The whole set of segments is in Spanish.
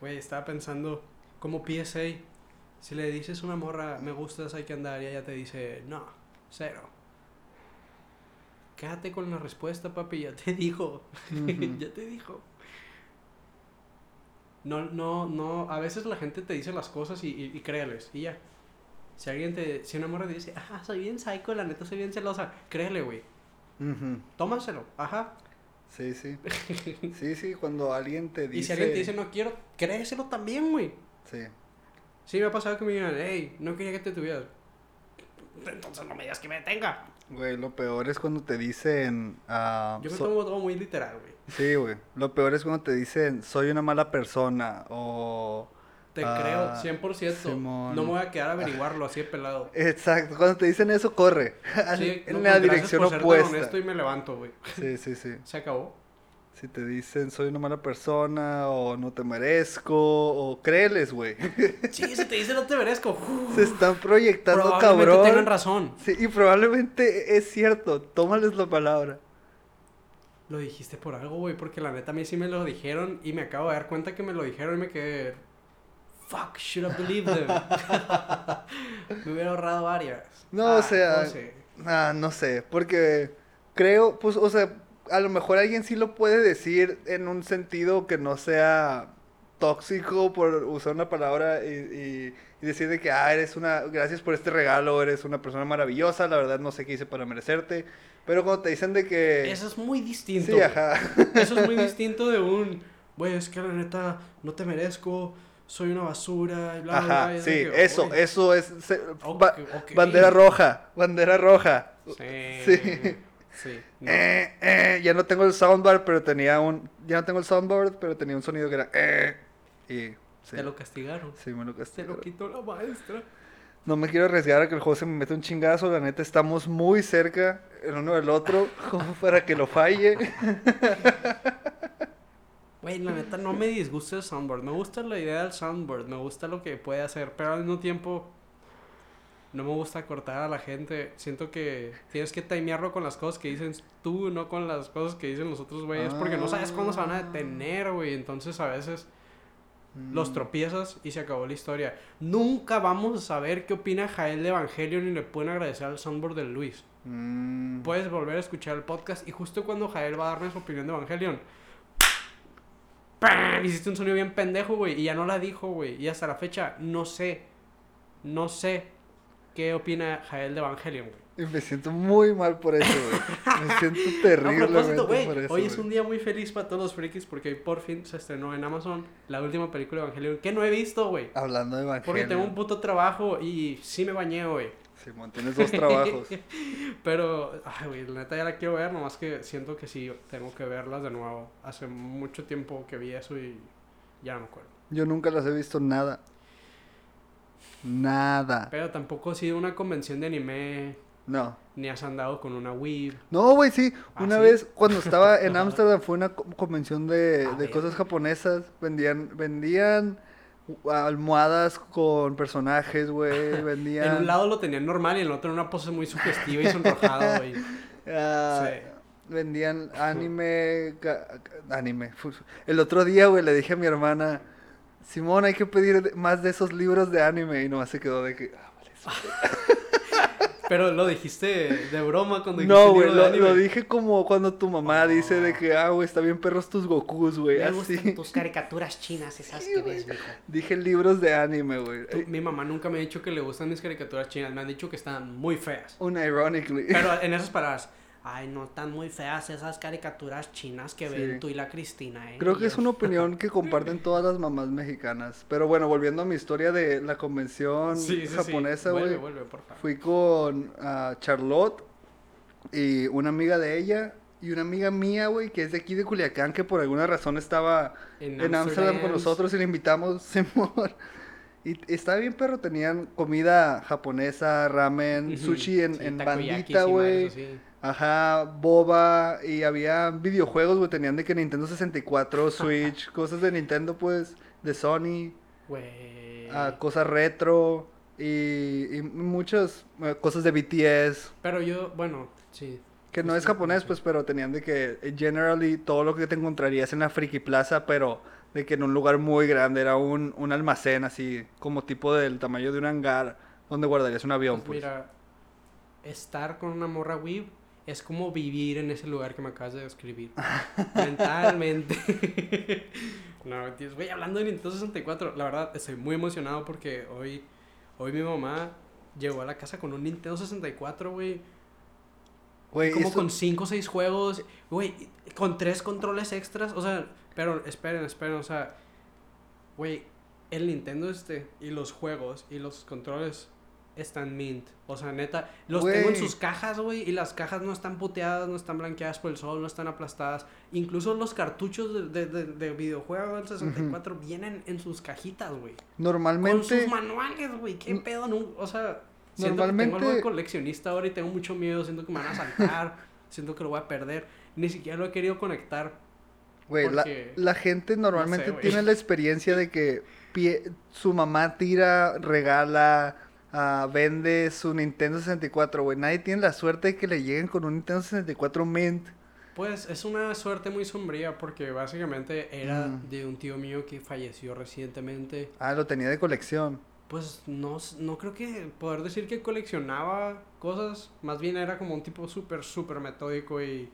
Güey, estaba pensando, como PSA, si le dices a una morra, me gustas, hay que andar, y ella te dice, no, cero. Quédate con la respuesta, papi, ya te dijo. Ujú. ya te dijo. No, no, no, a veces la gente te dice las cosas y, y, y créeles, y ya. Si alguien te, si una morra te dice, ajá, soy bien psycho, la neta soy bien celosa, créele, güey. Ujú. Tómaselo, ajá. Sí, sí. Sí, sí, cuando alguien te dice... Y si alguien te dice no quiero, créeselo también, güey. Sí. Sí, me ha pasado que me digan, hey, no quería que te tuvieras. Entonces no me digas que me detenga. Güey, lo peor es cuando te dicen... ah, Yo me so- tomo todo muy literal, güey. Sí, güey. Lo peor es cuando te dicen, soy una mala persona o... Te Ah, creo, 100%. Simón. No me voy a quedar a averiguarlo así de pelado. Exacto, cuando te dicen eso, corre. Sí, en no, la pues, gracias dirección por opuesta. honesto y me levanto, güey. Sí, sí, sí. Se acabó. Si te dicen, soy una mala persona o no te merezco o créeles, güey. Sí, si te dice no te merezco. Se están proyectando, Probablemente cabrón. tengan razón. Sí, y probablemente es cierto. Tómales la palabra. Lo dijiste por algo, güey, porque la neta a mí sí me lo dijeron y me acabo de dar cuenta que me lo dijeron y me quedé. Fuck, should I believe them? me hubiera ahorrado varias. No, Ah, o sea, no sé. Ah, no sé, porque creo, pues, o sea, a lo mejor alguien sí lo puede decir en un sentido que no sea tóxico por usar una palabra y, y- y decir de que, ah, eres una, gracias por este regalo, eres una persona maravillosa, la verdad no sé qué hice para merecerte, pero cuando te dicen de que... Eso es muy distinto. Sí, ajá. Eso es muy distinto de un, güey, es que la neta no te merezco, soy una basura y bla, bla, bla. Ajá, y es sí, que, eso, eso es... se-. Bandera roja, bandera roja. Sí. Sí. Sí. no. Eh, eh, ya no tengo el soundbar, pero tenía un... Ya no tengo el soundboard, pero tenía un sonido que era... Eh, y... Sí, Te lo castigaron. sí, me lo Te castigaron. lo quitó la maestra. No me quiero arriesgar a que el juego se me meta un chingazo. La neta, estamos muy cerca el uno del otro como para que lo falle. Güey, la neta no me disgusta el soundboard. Me gusta la idea del soundboard. Me gusta lo que puede hacer. Pero al mismo tiempo, no me gusta cortar a la gente. Siento que tienes que timearlo con las cosas que dicen tú, no con las cosas que dicen los otros güeyes. Porque no sabes cuándo se van a Ah. detener, güey. Entonces a veces Mm. los tropiezas y se acabó la historia. Nunca vamos a saber qué opina Jael de Evangelion y le pueden agradecer al soundboard de Luis. Mm. Puedes volver a escuchar el podcast y justo cuando Jael va a darme su opinión de Evangelion, ¡pam! hiciste un sonido bien pendejo, güey, y ya no la dijo, güey. Y hasta la fecha no sé, no sé qué opina Jael de Evangelion, güey. Y me siento muy mal por eso, güey. Me siento A terriblemente propósito, güey, por eso. hoy es un día muy feliz para todos los frikis porque hoy por fin se estrenó en Amazon la última película de Evangelion que no he visto, güey. Hablando de Evangelio. Porque tengo un puto trabajo y sí me bañé, güey. Simón, tienes dos trabajos. Pero, ay, güey, la neta ya la quiero ver, nomás que siento que sí, tengo que verlas de nuevo. Hace mucho tiempo que vi eso y ya no me acuerdo. Yo nunca las he visto nada. Nada. Pero tampoco he sido una convención de anime, No. ni has andado con una weeb. No, güey, sí. ¿Ah, Una sí? vez cuando estaba en. Ámsterdam fue una co- convención de, de cosas japonesas. Vendían, vendían almohadas con personajes, güey. En Vendían. un lado lo tenían normal y en el otro en una pose muy sugestiva y sonrojado, güey. ah, Sí. Vendían anime. Anime. El otro día, güey, le dije a mi hermana. Simón, hay que pedir más de esos libros de anime. Y nomás se quedó de que. "Ah, vale, sí". Pero lo dijiste de broma cuando dijiste No, güey, lo, lo dije como cuando tu mamá dice de que, ah, güey, está bien perros tus Gokus, güey. Me Así. gustan tus caricaturas chinas, esas Sí, que ves, mijo. Dije libros de anime, güey. Mi mamá nunca me ha dicho que le gustan mis caricaturas chinas, me han dicho que están muy feas. Unironically. Pero en esas palabras, Ay, no tan muy feas esas caricaturas chinas que Sí. ven tú y la Cristina, ¿eh? Creo que es una opinión que comparten todas las mamás mexicanas. Pero bueno, volviendo a mi historia de la convención sí, sí, sí. japonesa, güey. vuelve, por favor. Fui con ah, Charlotte y una amiga de ella y una amiga mía, güey, que es de aquí de Culiacán, que por alguna razón estaba en Ámsterdam con nosotros y le invitamos, Simón. Y estaba bien, perro. Tenían comida japonesa, ramen, sushi en, Sí, bandita, güey. así. Ajá, boba. Y había videojuegos, güey. Tenían de que Nintendo 64, Switch, cosas de Nintendo, pues, de Sony, Güey. ah, cosas retro. Y, y muchas eh, cosas de BTS. Pero yo, bueno, sí. Que no es japonés, pues, pero tenían de que, eh, generally, todo lo que te encontrarías en la Friki Plaza, pero de que en un lugar muy grande era un, un almacén así, como tipo del tamaño de un hangar, donde guardarías un avión, Pues pues. mira, estar con una morra weeb es como vivir en ese lugar que me acabas de describir. Mentalmente. no, tío, güey, hablando de Nintendo 64, la verdad estoy muy emocionado porque hoy, hoy mi mamá llegó a la casa con un Nintendo 64, güey. Güey, Como eso- con 5 o 6 juegos, güey, con 3 controles extras, o sea, pero esperen, esperen, o sea, güey, el Nintendo este y los juegos y los controles están mint, o sea, neta, los tengo en sus cajas, güey, y las cajas no están puteadas, no están blanqueadas por el sol, no están aplastadas, incluso los cartuchos de, de, de, de videojuego del 64 vienen en sus cajitas, güey. Con normalmente... sus manuales, güey. ¿Qué pedo? No, o sea, siento que tengo Normalmente- algo de coleccionista ahora y tengo mucho miedo. Siento que me van a saltar. siento que lo voy a perder. Ni siquiera lo he querido conectar. Güey, la, Porque- la gente normalmente tiene la experiencia de que pie- su mamá tira, regala, ah, vende su Nintendo 64, güey. Nadie tiene la suerte de que le lleguen con un Nintendo 64 Mint. Pues es una suerte muy sombría porque básicamente era Mm. de un tío mío que falleció recientemente. Ah, lo tenía de colección. Pues no, no creo que poder decir que coleccionaba cosas. Más bien era como un tipo súper, súper metódico y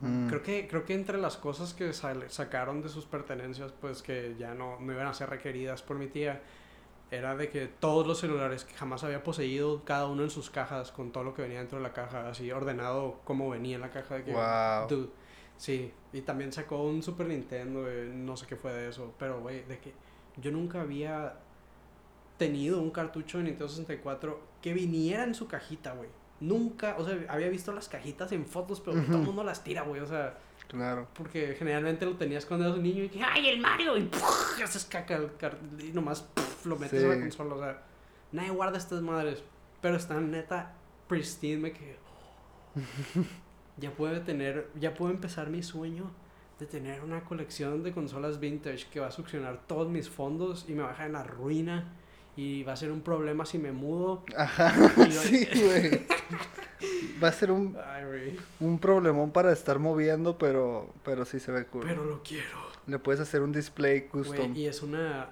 Mm. Creo que, creo que entre las cosas que sacaron de sus pertenencias, pues que ya no, no iban a ser requeridas por mi tía, era de que todos los celulares que jamás había poseído, cada uno en sus cajas, con todo lo que venía dentro de la caja, así ordenado como venía en la caja de que... Wow. Dude, sí, y también sacó un Super Nintendo, eh, no sé qué fue de eso, pero güey, de que yo nunca había tenido un cartucho de Nintendo 64 que viniera en su cajita, güey. Nunca, o sea, había visto las cajitas en fotos, pero todo el mundo las tira, güey, o sea, Claro. porque generalmente lo tenías cuando eras un niño y que, ¡ay, el Mario! Y haces caca el y nomás lo metes Sí. en la consola, o sea, nadie guarda estas madres, pero están neta pristine, me que ya puedo tener, ya puedo empezar mi sueño de tener una colección de consolas vintage que va a succionar todos mis fondos y me va a dejar en la ruina y va a ser un problema si me mudo. Ajá, sí, güey. Va a ser un, Ay, un problemón para estar moviendo, pero, pero sí se ve cool. pero lo quiero. Le puedes hacer un display custom. y es una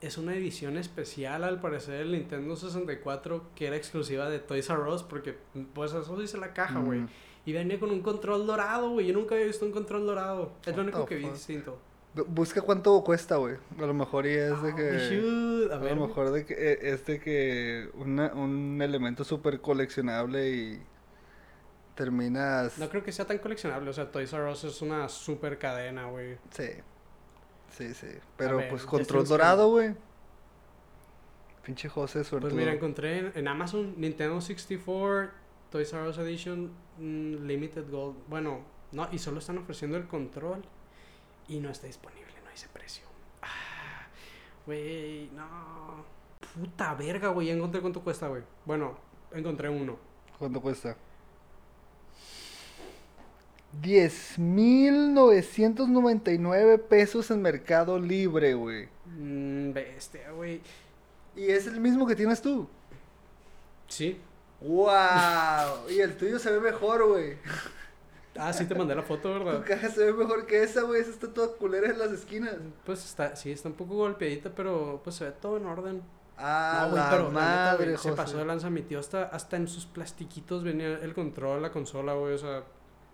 es una edición especial al parecer del Nintendo 64 que era exclusiva de Toys R Us porque pues eso dice la caja, güey. Mm. Y venía con un control dorado, güey. Yo nunca había visto un control dorado. Es lo único que vi distinto. Bu- Busca cuánto cuesta, güey. A lo mejor y es de Oh, que... A A ver, lo güey. mejor de que eh, es de que una- un elemento súper coleccionable y terminas... No creo que sea tan coleccionable. O sea, Toys R Us es una super cadena, güey. Sí, sí, sí. Pero ver, pues control dorado, güey. Pinche José, suerte. Pues mira, encontré en, en Amazon Nintendo 64 Toys R Us Edition mm, Limited Gold. Bueno, no, y solo están ofreciendo el control y no está disponible, no dice precio. Ah, Güey, no. Puta verga, güey. Ya encontré cuánto cuesta, güey. Bueno, encontré uno. ¿Cuánto cuesta? 10.999 pesos en Mercado Libre, güey. Mm, bestia, güey. Y es el mismo que tienes tú. Sí. ¡Wow! Y el tuyo se ve mejor, güey. Ah, sí te mandé la foto, Tu ¿verdad? caja se ve mejor que esa, güey. Esa está toda culera en las esquinas. Pues está, sí, está un poco golpeadita, pero pues se ve todo en orden. Ah, no, güey, pero neta, madre, güey, se pasó de lanza. Mi tío hasta, hasta en sus plastiquitos venía el control, la consola, güey. O sea,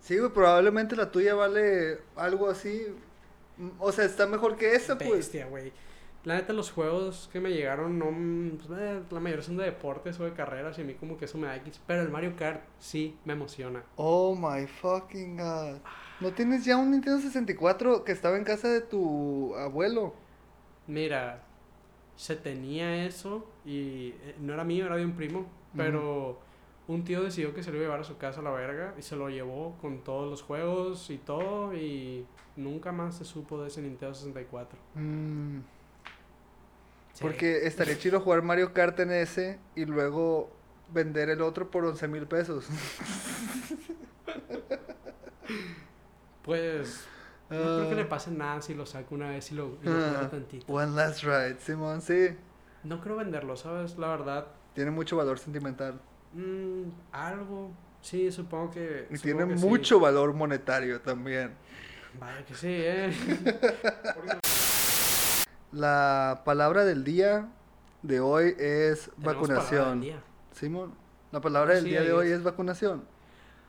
Sí, güey, probablemente la tuya vale algo así. Mm, O sea, está mejor que esa, pues. bestia, güey. La neta, los juegos que me llegaron, no. mm, Pues, eh, la mayoría son de deportes o de carreras y a mí, como que eso me da X. Pero el Mario Kart sí me emociona. Oh my fucking god. ¿No tienes ya un Nintendo 64 que estaba en casa de tu abuelo? Mira, se tenía eso y eh, no era mío, era de un primo, pero un tío decidió que se lo iba a llevar a su casa a la verga y se lo llevó con todos los juegos y todo y nunca más se supo de ese Nintendo 64. Mm, Sí. Porque estaría chido jugar Mario Kart en ese y luego vender el otro por 11 mil pesos. Pues no creo que le Ah. pase nada si lo saco una vez y lo, y lo Ah, tantito. One last ride, Simón, sí. No creo venderlo, ¿sabes? La verdad, Tiene mucho valor sentimental. Mm, algo, sí, supongo que... Y supongo tiene que sí. mucho valor monetario también. Vaya que sí, ¿eh? La palabra del día de hoy es vacunación. Simón, la palabra del día de hoy es. vacunación.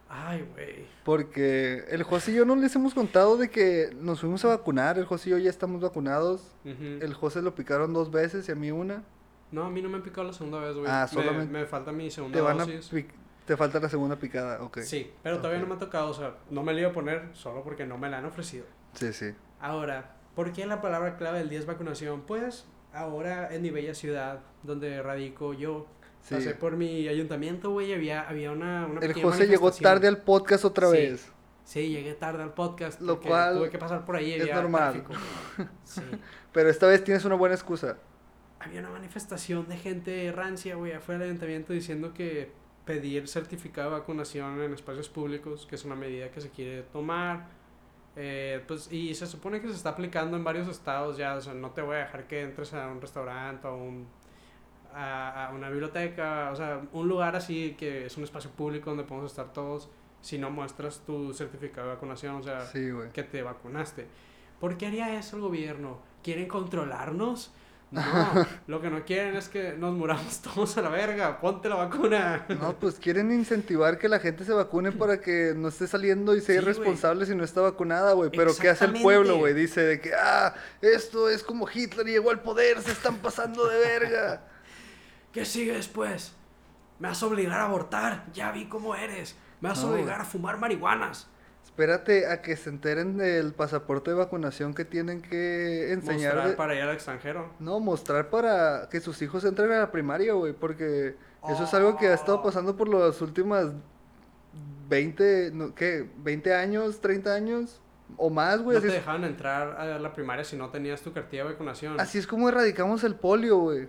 Ay, güey. Porque el José y yo no les hemos contado de que nos fuimos a vacunar. El José y yo ya estamos vacunados. Ujú. El José lo picaron dos veces y a mí una. No, a mí no me han picado la segunda vez, güey. Ah, Me- solamente- Me, falta mi segunda Te van a dosis. pic- Te falta la segunda picada, ok. Sí, pero todavía no me ha tocado, o sea, no me la iba a poner solo porque no me la han ofrecido. Sí, sí. Ahora, ¿por qué la palabra clave del día es vacunación? Pues ahora en mi bella ciudad donde radico yo, Sí. pasé por mi ayuntamiento, güey, había, había una, una El José llegó tarde al podcast otra Sí. vez. Sí, llegué tarde al podcast. Lo cual Tuve que pasar por ahí. es normal. tráfico. Sí. Pero esta vez tienes una buena excusa. Había una manifestación de gente rancia, güey, afuera del ayuntamiento diciendo que pedir certificado de vacunación en espacios públicos, que es una medida que se quiere tomar, eh, pues, y se supone que se está aplicando en varios estados ya, o sea, no te voy a dejar que entres a un restaurante o un, a, a una biblioteca, o sea, un lugar así que es un espacio público donde podemos estar todos si no muestras tu certificado de vacunación, o sea, Sí, que te vacunaste. ¿Por qué haría eso el gobierno? ¿Quieren controlarnos? No, lo que no quieren es que nos muramos todos a la verga. Ponte la vacuna. No, pues quieren incentivar que la gente se vacune para que no esté saliendo y sea Sí, irresponsable si no está vacunada, güey. Pero ¿qué hace el pueblo, güey? Dice de que, ah, esto es como Hitler llegó al poder, se están pasando de verga. ¿Qué sigue después? ¿Me vas a obligar a abortar? Ya vi cómo eres. ¿Me vas a No, obligar a fumar marihuanas? Espérate a que se enteren del pasaporte de vacunación que tienen que enseñar. Mostrar para ir al extranjero. No, mostrar para que sus hijos entren a la primaria, güey, porque eso es algo que ha estado Oh. pasando por las últimas 20, no, ¿qué? ¿20 años, 30 años o más, güey? No así, te es, dejaban entrar a la primaria si no tenías tu cartilla de vacunación. así es como erradicamos el polio, güey.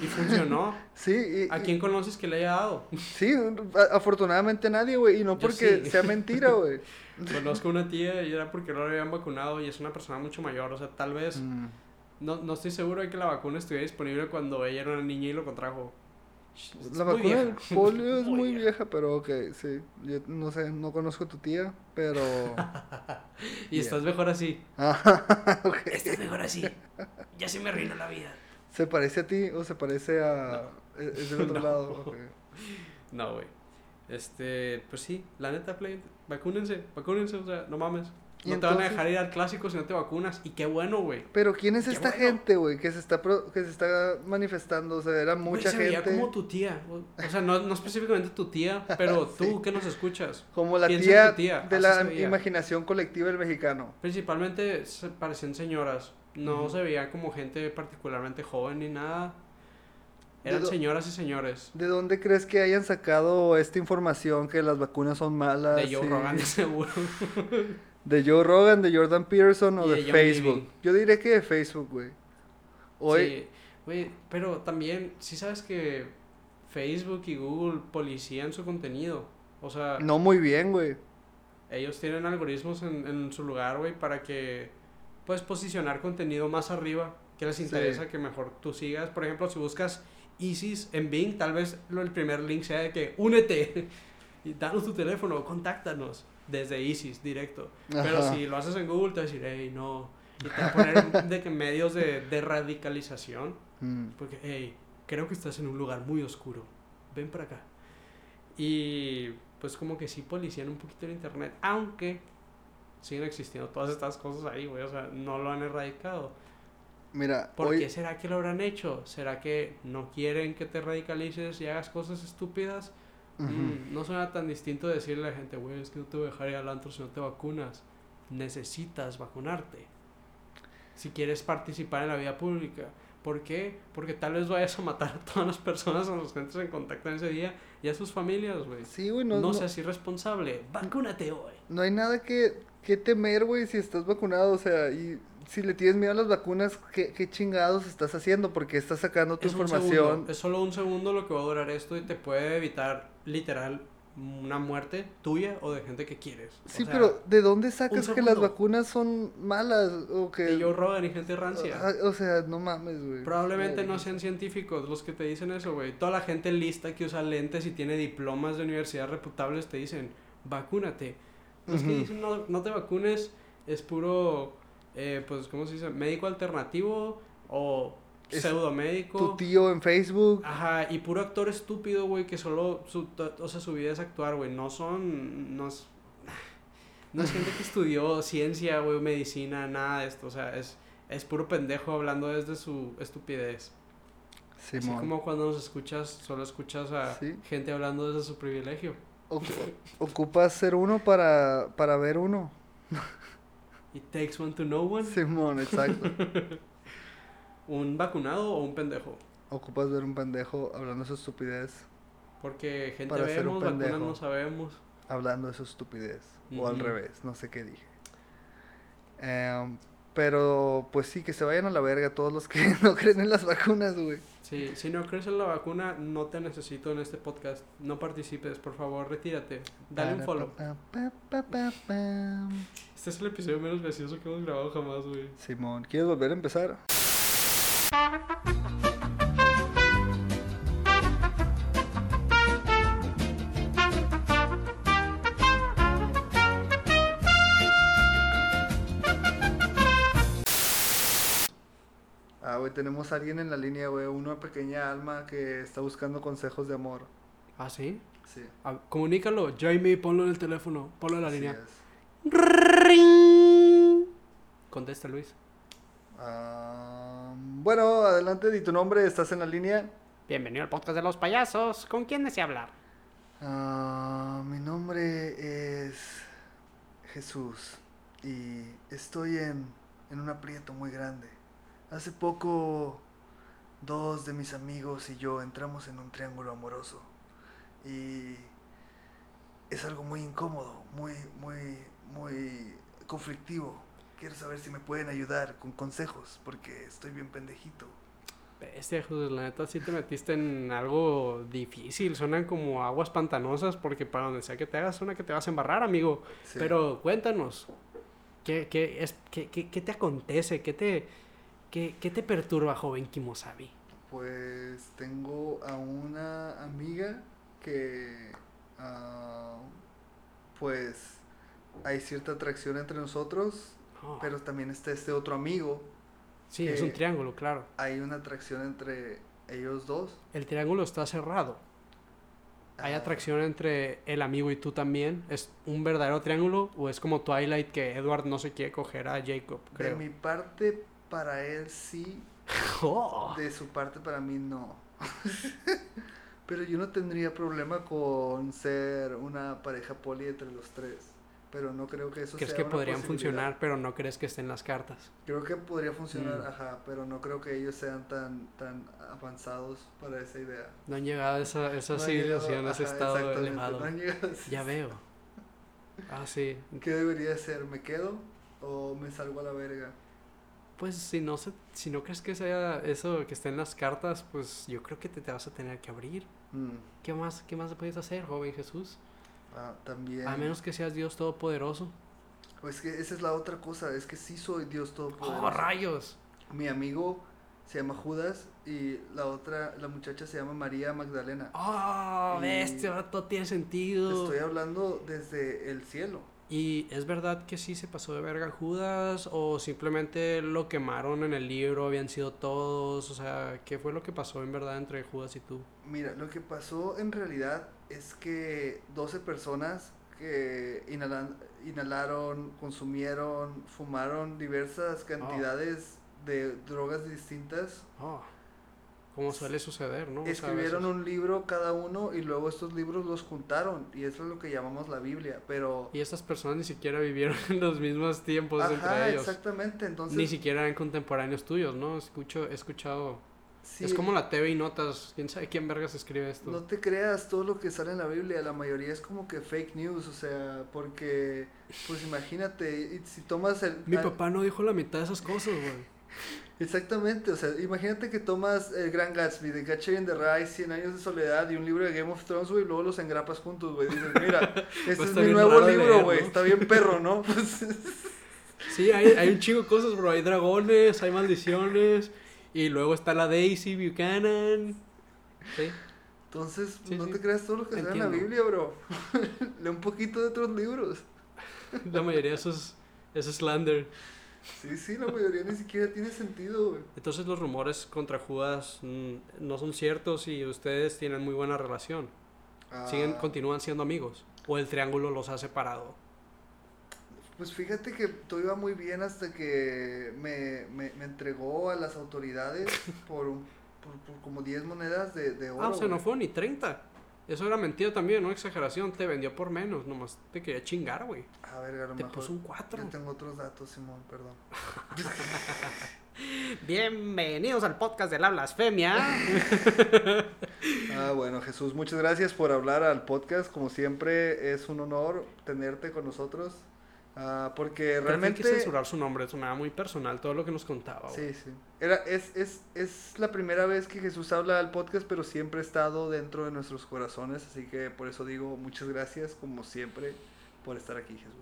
Y funcionó. Sí, y, ¿A quién conoces que le haya dado? sí, afortunadamente nadie, güey, y no porque sí. sea mentira, güey. Conozco una tía y era porque no la habían vacunado y es una persona mucho mayor. O sea, tal vez Mm. No, no estoy seguro de que la vacuna estuviera disponible cuando ella era una niña y lo contrajo. La muy vacuna del polio es Muy muy vieja. vieja, pero ok, sí. Yo no sé, no conozco a tu tía, pero... Y estás mejor así. Ah, ok. Estás mejor así. Ya se me arruinó la vida. ¿Se parece a ti o se parece a... e-, es del otro No. lado? No, güey. Este, pues sí, la neta, play, vacúnense, vacúnense, o sea, no mames. No te van a dejar ir al clásico si no te vacunas. Y qué bueno, güey. Pero ¿quién es Qué esta bueno. gente, güey? Que se está pro- que se está manifestando, o sea, era mucha se veía gente. como tu tía. O sea, no, no específicamente tu tía, pero tú que nos escuchas. Como la tía, tía, de así la veía. imaginación colectiva del mexicano. Principalmente se parecían señoras. No se veía como gente particularmente joven ni nada. ¿De Eran señoras y señores. ¿De dónde crees que hayan sacado esta información que las vacunas son malas? De Joe y- Rogan, de seguro. De Joe Rogan, de Jordan Peterson o de, Facebook. Yo diré que de Facebook, güey. Hoy, Sí, güey, pero también, sí sabes que Facebook y Google policían su contenido. O sea, no muy bien, güey. ellos tienen algoritmos en, en su lugar, güey, para que puedes posicionar contenido más arriba que les Sí. interesa que mejor tú sigas. Por ejemplo, si buscas ISIS en Bing, tal vez lo- el primer link sea de que únete y danos tu teléfono, contáctanos desde ISIS directo. Pero Ajá. si lo haces en Google, te va a decir, hey, no. Y te va a poner de que medios de, de radicalización. Mm. Porque, hey, creo que estás en un lugar muy oscuro. Ven para acá. Y pues como que sí policían un poquito el internet. Aunque siguen existiendo todas estas cosas ahí, güey. O sea, no lo han erradicado. Mira, ¿Por hoy, qué será que lo habrán hecho? ¿Será que no quieren que te radicalices y hagas cosas estúpidas? Ujú. Mm, no suena tan distinto decirle a la gente, güey, es que no te voy a dejar ir al antro si no te vacunas. Necesitas vacunarte. Si quieres participar en la vida pública. ¿Por qué? Porque tal vez vayas a matar a todas las personas con las que entres en contacto en ese día y a sus familias, güey. sí, güey, no, No, no, seas irresponsable. Vacúnate hoy. no hay nada que, que temer, güey, si estás vacunado. O sea, y si le tienes miedo a las vacunas, ¿qué, qué chingados estás haciendo? Porque estás sacando tu Es información. segundo, es solo un segundo lo que va a durar esto y te puede evitar literal una muerte tuya o de gente que quieres. O Sí, sea, pero ¿de dónde sacas que las vacunas son malas? O que... de Joe Rogan y gente rancia. Ah, O sea, no mames, güey. Probablemente no sean científicos los que te dicen eso, güey. Toda la gente lista que usa lentes y tiene diplomas de universidad reputables te dicen, vacúnate. Los que dicen, no, no te vacunes, es puro eh, pues, ¿cómo se dice? Médico alternativo o Es pseudomédico. Tu tío en Facebook. Ajá, y puro actor estúpido, güey, que solo, su, o sea, su vida es actuar, güey, no son, no es, no es gente que estudió ciencia, güey, medicina, nada de esto, o sea, es, es puro pendejo hablando desde su estupidez. Así Simón. como cuando nos escuchas, solo escuchas a Sí. gente hablando desde su privilegio. Ocu- Ocupas ser uno para, para ver uno. It takes one to know one. Simón, exacto. ¿Un vacunado o un pendejo? Ocupas ver un pendejo hablando su estupidez, Porque gente Para ser un vemos, vacunas no sabemos. hablando de su estupidez. O al revés, no sé qué dije. Em, pero, pues sí, que se vayan a la verga todos los que no creen en las vacunas, güey. Sí, si no crees en la vacuna, no te necesito en este podcast. No participes, por favor, retírate. Dale un follow. Este es el episodio menos gracioso que hemos grabado jamás, güey. Simón, ¿quieres volver a empezar? Güey, tenemos a alguien en la línea, güey, una pequeña alma que está buscando consejos de amor. ¿Ah, sí? Sí. Comunícalo. Jamie, ponlo en el teléfono. Ponlo en la así línea. es. Contesta, Luis. Ah, bueno, adelante, di tu nombre, estás en la línea. Bienvenido al podcast de los payasos. ¿Con quién desea hablar? Ah, mi nombre es Jesús y estoy en, en un aprieto muy grande. Hace poco dos de mis amigos y yo entramos en un triángulo amoroso y es algo muy incómodo, muy, muy, muy conflictivo. Quiero saber si me pueden ayudar con consejos porque estoy bien pendejito. Bestia, Jesús, la neta sí te metiste en algo difícil. Suenan como aguas pantanosas porque para donde sea que te hagas, una que te vas a embarrar, amigo. Sí. Pero cuéntanos. ¿Qué, qué, es, qué, qué, qué te acontece? ¿Qué te, qué, qué te perturba, joven Kimosabi? Pues tengo a una amiga que, ah, pues, hay cierta atracción entre nosotros, Oh, pero también está este otro amigo. sí, es un triángulo, claro. Hay una atracción entre ellos dos. El triángulo está cerrado. ¿Hay Ah, atracción entre el amigo y tú también? ¿Es un verdadero triángulo o es como Twilight que Edward no se quiere coger a Jacob, De creo? mi parte, para él sí, Oh. de su parte, para mí no. pero yo no tendría problema con ser una pareja poli entre los tres. Pero no creo que eso ¿Crees sea que una podrían funcionar, pero no crees que estén las cartas? Creo que podría funcionar, Mm. ajá, pero no creo que ellos sean tan, tan avanzados para esa idea. No han llegado a esa, esa No civilización, a ese estado elevado. no han llegado a Ya veo. Ah, sí. ¿Qué debería hacer? ¿Me quedo o me salgo a la verga? Pues si no, se, si no crees que sea eso que esté en las cartas, pues yo creo que te, te vas a tener que abrir. Mm, ¿Qué más, qué más puedes hacer, joven Jesús? ah, también. A menos que seas Dios Todopoderoso. Pues que esa es la otra cosa, es que sí soy Dios Todopoderoso. ¡Oh, rayos! Mi amigo se llama Judas y la otra, la muchacha se llama María Magdalena. ¡Oh, bestia! Ahora todo tiene Te sentido. estoy hablando desde el cielo. ¿Y es verdad que sí se pasó de verga Judas? ¿O simplemente lo quemaron en el libro? ¿Habían sido todos? O sea, ¿qué fue lo que pasó en verdad entre Judas y tú? Mira, lo que pasó en realidad es que 12 personas que inhalan- inhalaron, consumieron, fumaron diversas cantidades de drogas distintas, Oh, como suele suceder, ¿no? O sea, a escribieron un libro cada uno y luego estos libros los juntaron y eso es lo que llamamos la Biblia, pero... Y estas personas ni siquiera vivieron en los mismos tiempos Ajá, entre ellos. exactamente, entonces... Ni siquiera eran contemporáneos tuyos, ¿no? Escucho, he escuchado. sí, Es como la TV y notas. ¿Quién sabe quién vergas escribe esto? No te creas todo lo que sale en la Biblia, la mayoría es como que fake news, o sea, porque, pues imagínate, si tomas el... Mi papá no dijo la mitad de esas cosas, güey. Exactamente, o sea, imagínate que tomas el Gran Gatsby, de Catcher in the Rye, 100 años de soledad y un libro de Game of Thrones, güey, y luego los engrapas juntos, güey, dices, mira, este Pues es está mi nuevo libro, güey, ¿no? está bien perro, ¿no? Pues, Sí, hay, hay un chingo de cosas, bro. Hay dragones, hay maldiciones. Y luego está la Daisy Buchanan. Sí. entonces, Sí, no sí. te creas todo lo que sale en la. Biblia, bro. Lee un poquito de otros libros. La mayoría de esos es slander. Sí, sí, la mayoría ni siquiera tiene sentido, güey. Entonces los rumores contra Judas mm, no son ciertos y ustedes tienen muy buena relación. Siguen, Ah, continúan siendo amigos. O el triángulo los ha separado. Pues fíjate que todo iba muy bien hasta que me, me, me entregó a las autoridades por, un- por, por como 10 monedas de, de oro. ah, o sea, no güey. fue ni 30. Eso era mentira también, no exageración. Te vendió por menos, nomás te quería chingar, güey. A ver, a lo Te mejor. puso un 4. Yo tengo otros datos, Simón, perdón. Bienvenidos al podcast de la blasfemia. Ah, bueno, Jesús, muchas gracias por hablar al podcast. Como siempre, es un honor tenerte con nosotros. Ah, porque Realmente hay que censurar su nombre, sonaba muy personal todo lo que nos contaba. güey. Sí, sí. Era, es, es, es la primera vez que Jesús habla al podcast, pero siempre ha estado dentro de nuestros corazones. Así que por eso digo muchas gracias, como siempre, por estar aquí, Jesús.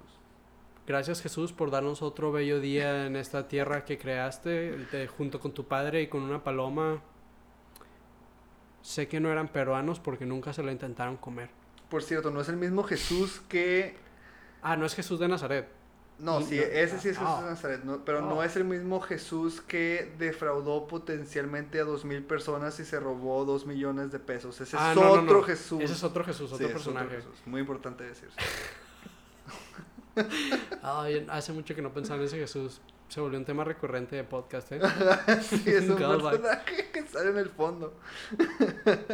Gracias Jesús por darnos otro bello día en esta tierra que creaste te- junto con tu padre y con una paloma. Sé que no eran peruanos porque nunca se lo intentaron comer. Por cierto, no es el mismo Jesús que. Ah, no es Jesús de Nazaret. No, sí, ese sí es Jesús ah. de Nazaret, no- pero no Ah. es el mismo Jesús que defraudó potencialmente a dos mil personas y se robó dos millones de pesos. Ese Ah, es no, otro no. Jesús. Ese es otro Jesús, otro personaje. Jesús. Muy importante decirse. Ay, hace mucho que no pensaba en ese Jesús. Se volvió un tema recurrente de podcast, ¿eh? sí, es un personaje que sale en el fondo.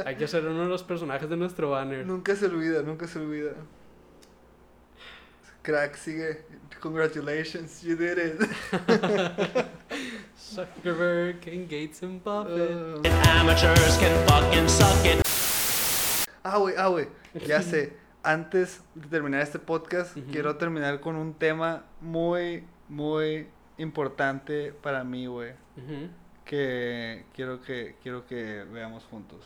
Hay que hacer uno de los personajes de nuestro banner. Nunca se olvida, nunca se olvida. Crack, sigue. Congratulations, you did it. Zuckerberg and Gates and Buffett. Ah, Amateurs can fucking suck it. Ah, güey, ah, güey. Ya sé. Antes de terminar este podcast, quiero terminar con un tema muy, muy importante para mí, güey. Que quiero que quiero que veamos juntos.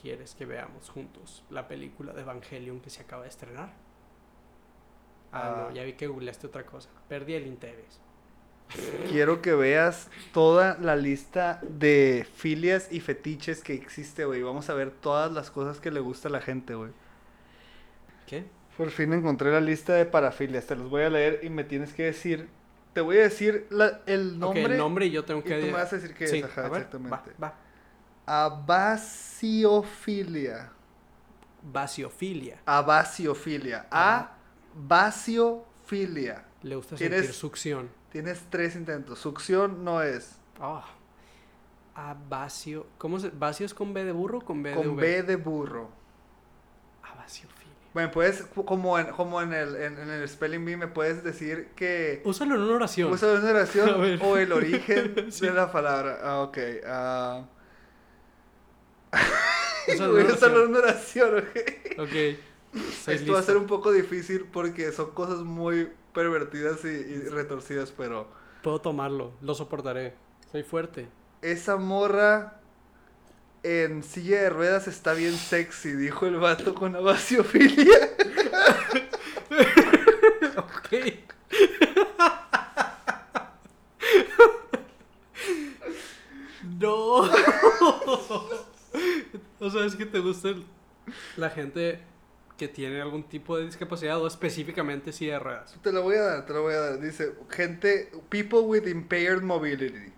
¿Quieres que veamos juntos la película de Evangelion que se acaba de estrenar? Ah, no, ya vi que googleaste otra cosa. Perdí el interés. Quiero que veas toda la lista de filias y fetiches que existe, güey. Vamos a ver todas las cosas que le gusta a la gente, güey. ¿Qué? Por fin encontré la lista de parafilias. Te los voy a leer y me tienes que decir. Te voy a decir la- el nombre. ok, el nombre y yo tengo que... tú me vas a decir qué Sí, es. Ajá, a ver, exactamente. Va, va. Abasiofilia. Vasiofilia. Abasiofilia. Ajá. Abasiofilia. Le gusta ¿Tienes- sentir succión. Tienes tres intentos. Succión no es. Ah. Abasio. ¿Cómo se...? ¿Vasio es con B de burro o con B de Con? B de burro. Abasiofilia. Bueno, puedes, como en, como en el, en, en el Spelling Bee, me puedes decir que Úsalo en una oración. usa una A oración o el origen Sí. de la palabra. Ah, ok. ah. Úsalo en una en una oración, ok. Ok. Esto va a ser un poco difícil porque son cosas muy pervertidas y, y retorcidas, pero Puedo tomarlo. Lo soportaré. Soy fuerte. esa morra en silla de ruedas está bien sexy, dijo el vato con abasiofilia. Ok. no. o sea, es que te gusta el- la gente que tiene algún tipo de discapacidad o específicamente silla de ruedas. Te lo voy a dar, te lo voy a dar. Dice, gente, people with impaired mobility.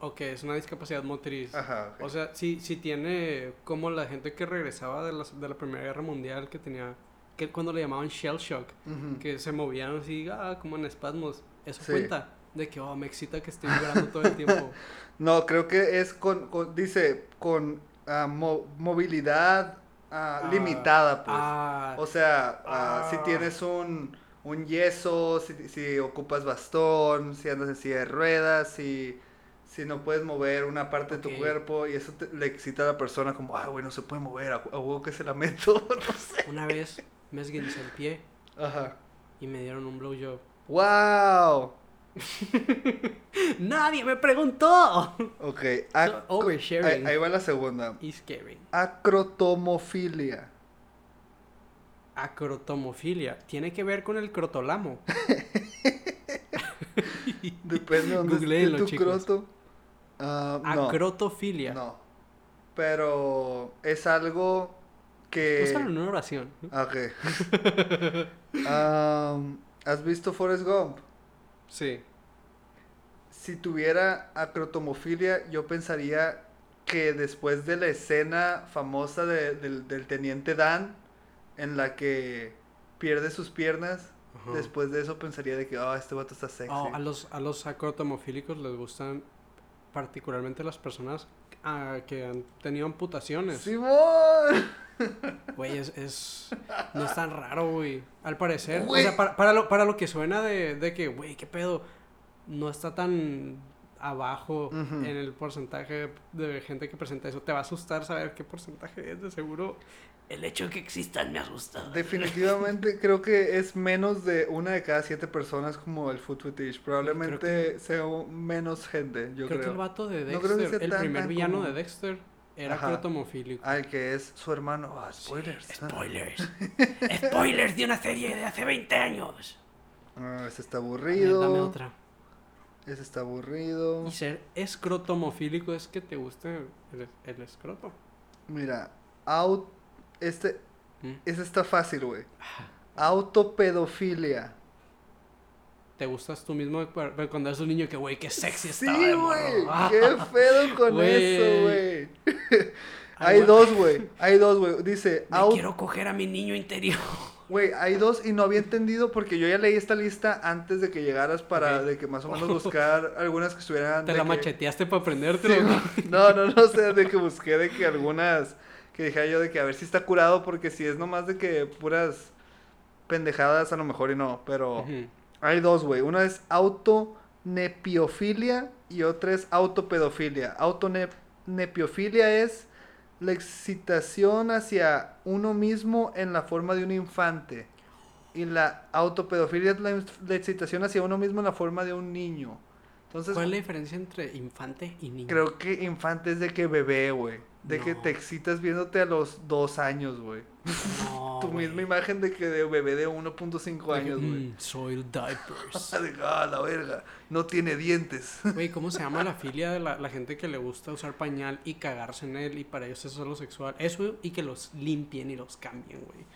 Ok, es una discapacidad motriz. Ajá. ok. O sea, si, si tiene como la gente que regresaba de la, de la Primera Guerra Mundial que tenía, que cuando le llamaban shell shock, Ujú. que se movían así, ah, como en espasmos. Eso Sí. cuenta de que, oh, me excita que esté vibrando todo el tiempo. No, creo que es con, con- dice, con ah, mo- movilidad ah, Ah, limitada, pues. Ah, O sea, si tienes un, un yeso, si, si ocupas bastón, si andas en silla de ruedas, si, si no puedes mover una parte de tu cuerpo y eso te- le excita a la persona como, ah, güey, no se puede mover, a, huevo que se la meto, no sé. una vez me esguincé el pie Ajá. y me dieron un blowjob. ¡Wow! ¡Nadie me preguntó! Ok, oversharing. ahí, va la segunda. Scary. Acrotomofilia. Acrotomofilia. Tiene que ver con el crotolamo. Depende de dónde Googleenlo, tu chicos. croto. Ah, no, Acrotofilia. no. Pero es algo que... Úsalo en una oración. Ok. Am, ¿Has visto Forrest Gump? Sí. si tuviera acrotomofilia, yo pensaría que después de la escena famosa de- del, del teniente Dan, en la que pierde sus piernas, Ajá. después de eso pensaría de que, ah, este vato está sexy. Oh, a los, a los acrotomofílicos les gustan particularmente las personas ah, que han tenido amputaciones. ¡Simón! Güey, es, es- No es tan raro, güey. Al parecer. Güey. O sea, para, para lo, para lo que suena de, de que, güey, qué pedo. No está tan abajo en el porcentaje de gente que presenta eso. Te va a asustar saber qué porcentaje es, de seguro. El hecho de que existan me asusta. Definitivamente creo que es menos de una de cada siete personas como el food fetish. Probablemente sea menos gente, yo creo, creo. que el vato de No creo que Dexter, sea el tan, primer tan villano como- de Dexter, era Ajá. acrotomofílico. Al que es su hermano. Ah, spoilers. Spoilers. Spoilers de una serie de hace 20 años. Ah, ese está ver, aburrido. dame otra. Ese está aburrido. Y ser escrotomofílico es que te guste el, el escroto. Mira, out. Este. ¿Mm? Ese está fácil, güey. Autopedofilia. ¿Te gustas tú mismo cu- cuando eres un niño que, güey, qué sexy Sí, estaba de morro? güey. ¿Qué pedo con eso, güey? Ay, Hay dos, güey. Hay dos, güey. Dice, Me out- quiero coger a mi niño interior. Güey, hay dos y no había entendido porque yo ya leí esta lista antes de que llegaras para de que más o menos buscar algunas que estuvieran. Te de la que- macheteaste para aprendértelo. no, no, no sé, de que busqué de que algunas que dije yo de que a ver si está curado porque si es nomás de que puras pendejadas a lo mejor y no, pero hay dos, güey. Una es autonepiofilia y otra es autopedofilia. Autonepiofilia es la excitación hacia uno mismo en la forma de un infante. Y la autopedofilia es la, la excitación hacia uno mismo en la forma de un niño. Entonces, ¿Cuál es la diferencia entre infante y niño? creo que infante es de que bebé, güey. De que No. te excitas viéndote a los dos años, güey. No, tu güey. misma imagen de que de bebé de 1.5 años, güey. Mm, soil diapers. De que, ah, la verga, no tiene dientes. Güey, ¿cómo se llama la filia de la, la gente que le gusta usar pañal y cagarse en él y para ellos eso es lo sexual? Eso y que los limpien y los cambien, güey.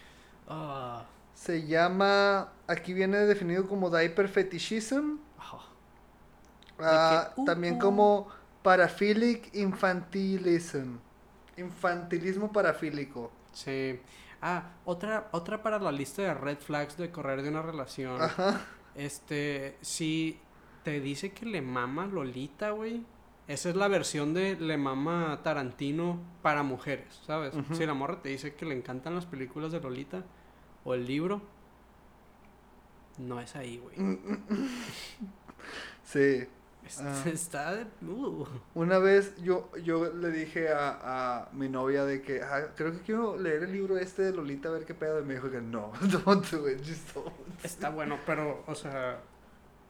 Ah, Se llama, aquí viene definido como diaper fetishism. Ah, uh, también uh. como paraphilic infantilism. Infantilismo parafílico. Sí. Ah, otra, otra para la lista de red flags de correr de una relación. Ajá. Este, si te dice que le mama Lolita, güey. Esa es la versión de le mama Tarantino para mujeres, ¿sabes? Si la morra te dice que le encantan las películas de Lolita o el libro, no es ahí, güey. Sí. Es- Ah. Está de- uh. Una vez yo, yo le dije a, a mi novia de que "Ah, creo que quiero leer el libro este de Lolita a ver qué pedo. Y me dijo que no, don't do it, just don't. Está bueno, pero, o sea,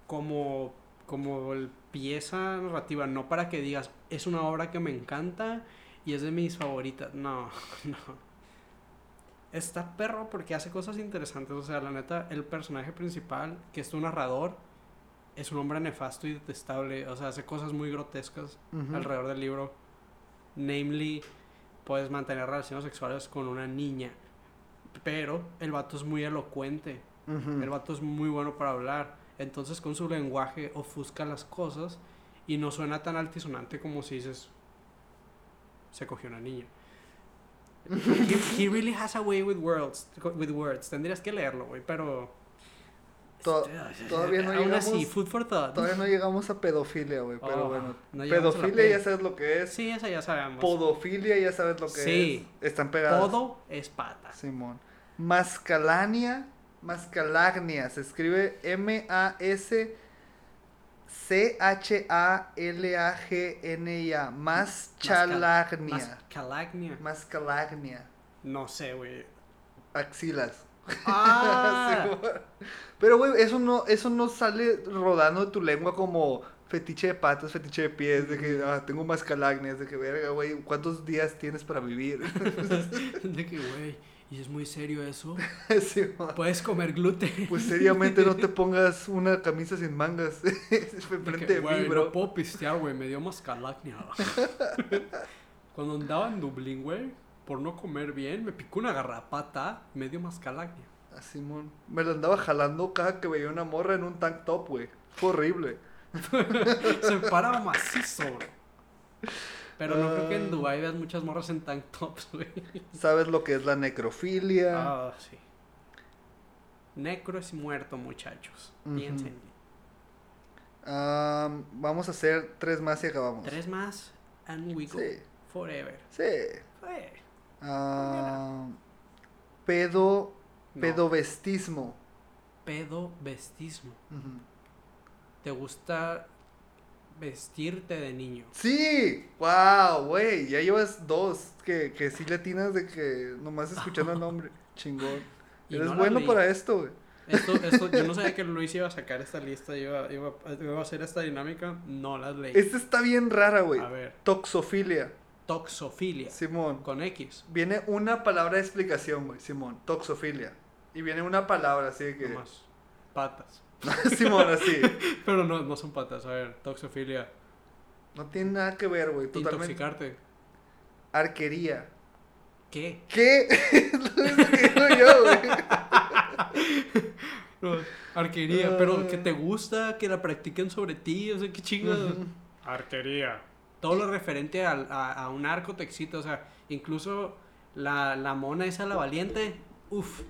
como, como pieza narrativa, no para que digas, es una obra que me encanta y es de mis favoritas. No, no. Está perro porque hace cosas interesantes. O sea, la neta, el personaje principal, que es tu narrador, es un hombre nefasto y detestable. O sea, hace cosas muy grotescas alrededor del libro. Namely, puedes mantener relaciones sexuales con una niña. Pero el vato es muy elocuente. El vato es muy bueno para hablar. Entonces con su lenguaje ofusca las cosas y no suena tan altisonante como si dices se cogió una niña. he, he really has a way with words, with words. Tendrías que leerlo, güey, pero To- todavía no aún llegamos, así, food for thought. todavía no llegamos a pedofilia, güey, pero Oh, bueno. no pedofilia ya sabes lo que es. Sí, esa ya sabemos. Podofilia ya sabes lo que Sí. es. Están pegadas. Podo es pata. Simón. Mascalania. Mascalagnia. Se escribe M-A-S. C-H-A-L-A-G-N-I-A. Maschalagnia. Mascalagnia. Mascalagnia. No sé, güey. Axilas. Ah, Simón. Pero, güey, eso no, eso no sale rodando de tu lengua como fetiche de patas, fetiche de pies, de que ah, tengo mascalagnias, de que verga, güey, ¿cuántos días tienes para vivir? de que, güey, y es muy serio eso. Simón. Puedes comer gluten. Pues seriamente no te pongas una camisa sin mangas De enfrente que, de güey, mí, no bro. puedo pistear, güey, me dio mascalagnia. Cuando andaba en Dublín, güey, por no comer bien, me picó una garrapata, me dio mascalagnia. Ah, Simón. Me lo andaba jalando cada que veía una morra en un tank top, güey. Fue horrible. Se para macizo, bro. Pero no creo que en. Dubai veas muchas morras en tank tops, güey. ¿Sabes lo que es la necrofilia? Ah, sí. Necro es muerto, muchachos. Ujú. Piensen. Am, vamos a hacer tres más y acabamos. Tres más and we go Sí. forever. Sí. Eh, Am, pedo, no. pedovestismo. Pedovestismo. Ujú. ¿Te gusta vestirte de niño? Sí, wow, güey, ya llevas dos que, que sí latinas de que nomás escuchando el nombre, chingón. Y Eres no bueno para esto, güey. Esto, esto, yo no sabía que Luis iba a sacar esta lista, iba, iba, iba a hacer esta dinámica. No las leí. Esta está bien rara, güey. A ver, Toxofilia, toxofilia. Simón. Con X. Viene una palabra de explicación, güey, Simón. Toxofilia. Y viene una palabra así de que. Nomás. Patas. Simón, así. Pero no, no son patas. A ver, toxofilia. No tiene nada que ver, güey. Totalmente. Intoxicarte. Arquería. ¿Qué? ¿Qué? Es lo que digo yo, güey. No, arquería. Pero que te gusta que la practiquen sobre ti. O sea, qué chingados. Arquería. Todo lo referente a, a un arco te excita. O sea, incluso la, la mona esa, la valiente. Uf.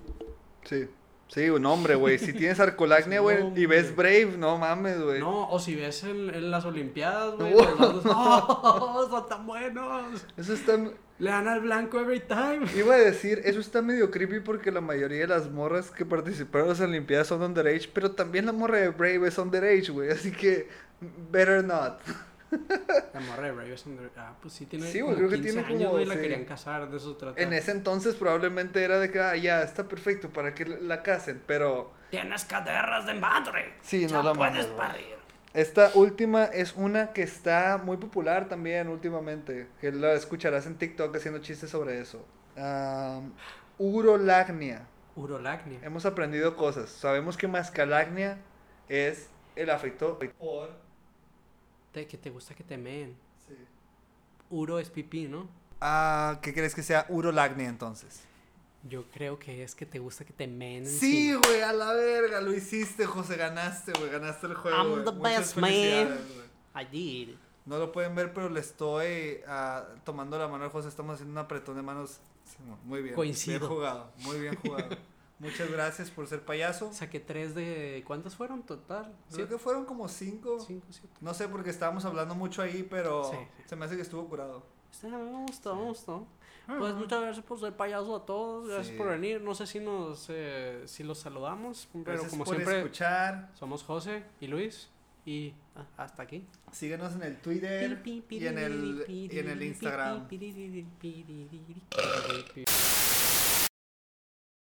Sí. Sí, un hombre, güey. Si tienes arcolagnia, güey, y ves Brave, no mames, güey. No, o si ves en, en las Olimpiadas, güey. Oh. los ¡Oh! Son tan buenos. Eso está. Le dan al blanco every time. Iba a decir, eso está medio creepy porque la mayoría de las morras que participaron en las Olimpiadas son underage, pero también la morra de Brave es underage, güey. Así que, better not. La morra de Brave under- Ah, pues sí, tiene. Sí, como creo que 15 tiene años, como- güey, la sí. querían casar, de eso trata. En ese entonces probablemente era de que, ah, ya, está perfecto para que la casen, pero Tienes caderas de madre. sí, ya no la puedes güey. parir. Esta última es una que está muy popular también últimamente, que la escucharás en TikTok haciendo chistes sobre eso. Am, urolagnia. Urolagnia. Hemos aprendido cosas. Sabemos que mascalagnia es el afecto por... Te- que te gusta que te meen. Uro es pipí, ¿no? Ah, ¿qué crees que sea urolagnia entonces? Yo creo que es que te gusta que te meen. Sí, güey, a la verga, lo hiciste, José, ganaste, güey, ganaste el juego. I'm the Muchas best, man. I did. No lo pueden ver, pero le estoy ah, tomando la mano al José. Estamos haciendo un apretón de manos. Sí, muy bien. Coincido. Bien jugado. Muy bien jugado. Muchas gracias por ser payaso. Saqué tres de. ¿Cuántas fueron total? Creo ¿Siete? que fueron como cinco. Cinco, siete. No sé porque estábamos hablando mucho ahí, pero Sí, sí. se me hace que estuvo curado. Está, me gustó, me gustó. Pues muchas gracias por ser payaso a todos. Gracias Sí. por venir. No sé si nos eh, si los saludamos, pero Gracias como por siempre escuchar. somos José y Luis y ah, hasta aquí. Síguenos en el Twitter y en el, y en el Instagram. Instagram.